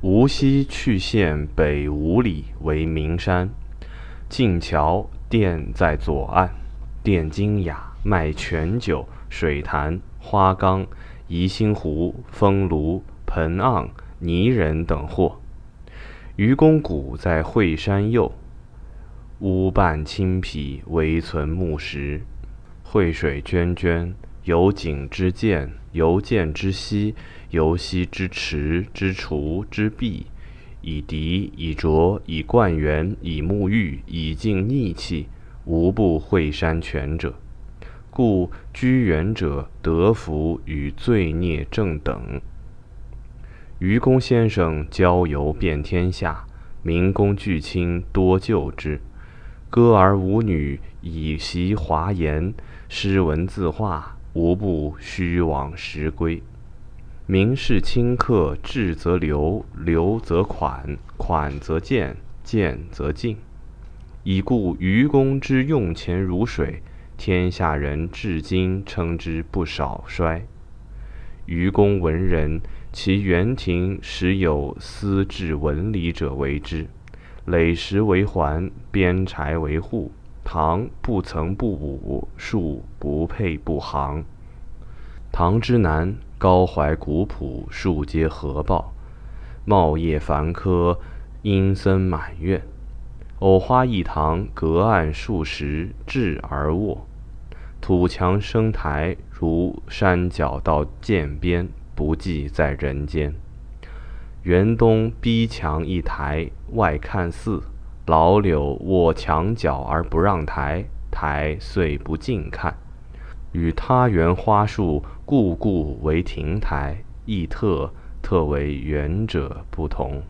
无锡去县北五里为名山，近桥店在左岸，店精雅，卖全酒、水潭、花缸、宜兴壶、风炉、盆盎、泥人等货。愚公谷在惠山右，屋半青皮，唯存木石。惠水涓涓，有井之涧，由涧之溪，由溪之池之厨之壁，以涤以濯以灌园以沐浴以净逆气，无不惠山泉者。故居园者得福与罪孽正等。愚公先生交游遍天下，民公巨卿多就之。歌而舞女，以习华言，诗文字画，无不虚往实归。名士清客，至则流，流则款，款则贱，贱则净。已故愚公之用钱如水，天下人至今称之不少衰。愚公文人，其园庭时有司治文礼者为之。垒石为环，编柴为户。堂不曾不武，树不配不行。堂之南，高怀古朴，树皆合抱，茂叶繁科，阴森满院。藕花一堂，隔岸数十，置而卧。土墙生台，如山脚到涧边，不计在人间。园东逼墙一台，外看寺。老柳卧墙角而不让台，台遂不近看。与他园花树，故故为亭台，亦特特为园者不同。